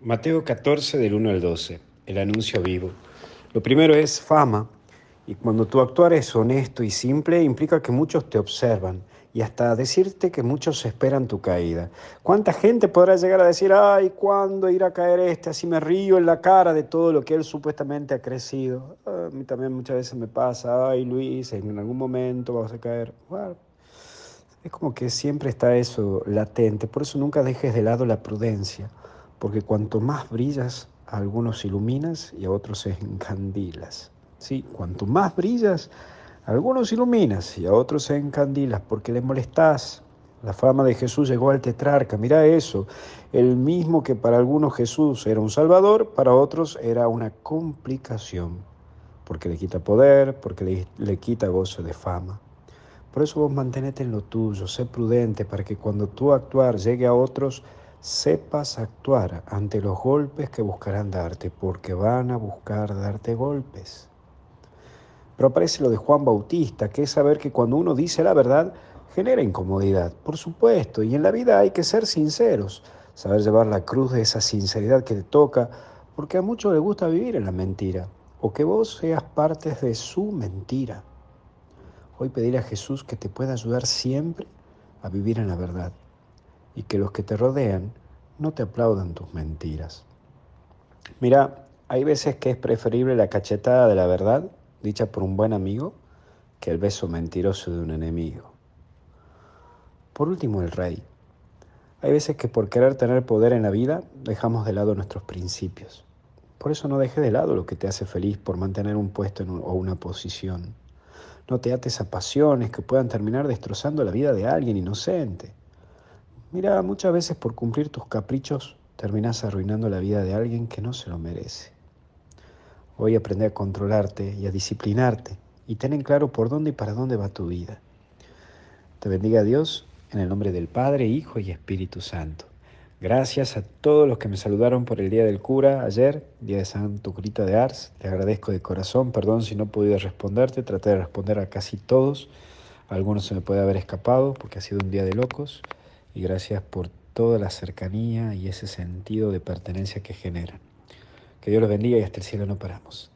Mateo 14 del 1 al 12, el anuncio vivo. Lo primero es fama, y cuando tu actuar es honesto y simple, implica que muchos te observan y hasta decirte que muchos esperan tu caída. ¿Cuánta gente podrá llegar a decir, ay, ¿cuándo irá a caer este? Así me río en la cara de todo lo que él supuestamente ha crecido. A mí también muchas veces me pasa, ay, Luis, en algún momento vas a caer. Es como que siempre está eso latente, por eso nunca dejes de lado la prudencia porque cuanto más brillas, a algunos iluminas y a otros encandilas. Sí, cuanto más brillas, a algunos iluminas y a otros encandilas, porque le molestás. La fama de Jesús llegó al tetrarca, mira eso, el mismo que para algunos Jesús era un salvador, para otros era una complicación, porque le quita poder, porque le, le quita gozo de fama. Por eso vos mantenete en lo tuyo, sé prudente para que cuando tu actuar llegue a otros, sepas actuar ante los golpes que buscarán darte, porque van a buscar darte golpes. Pero aparece lo de Juan Bautista, que es saber que cuando uno dice la verdad, genera incomodidad, por supuesto, y en la vida hay que ser sinceros, saber llevar la cruz de esa sinceridad que te toca, porque a muchos les gusta vivir en la mentira, o que vos seas parte de su mentira. Hoy pedirle a Jesús que te pueda ayudar siempre a vivir en la verdad y que los que te rodean no te aplaudan tus mentiras. Mira, hay veces que es preferible la cachetada de la verdad dicha por un buen amigo que el beso mentiroso de un enemigo. Por último, el rey. Hay veces que por querer tener poder en la vida dejamos de lado nuestros principios. Por eso no dejes de lado lo que te hace feliz por mantener un puesto o una posición. No te ates a pasiones que puedan terminar destrozando la vida de alguien inocente. Mira, muchas veces por cumplir tus caprichos terminas arruinando la vida de alguien que no se lo merece. Hoy aprende a controlarte y a disciplinarte y ten en claro por dónde y para dónde va tu vida. Te bendiga Dios en el nombre del Padre, Hijo y Espíritu Santo. Gracias a todos los que me saludaron por el Día del Cura ayer, Día de Santo Curita de Ars. Te agradezco de corazón, perdón si no podido responderte, traté de responder a casi todos. algunos se me puede haber escapado porque ha sido un día de locos y gracias por toda la cercanía y ese sentido de pertenencia que generan. Que Dios los bendiga y hasta el cielo no paramos.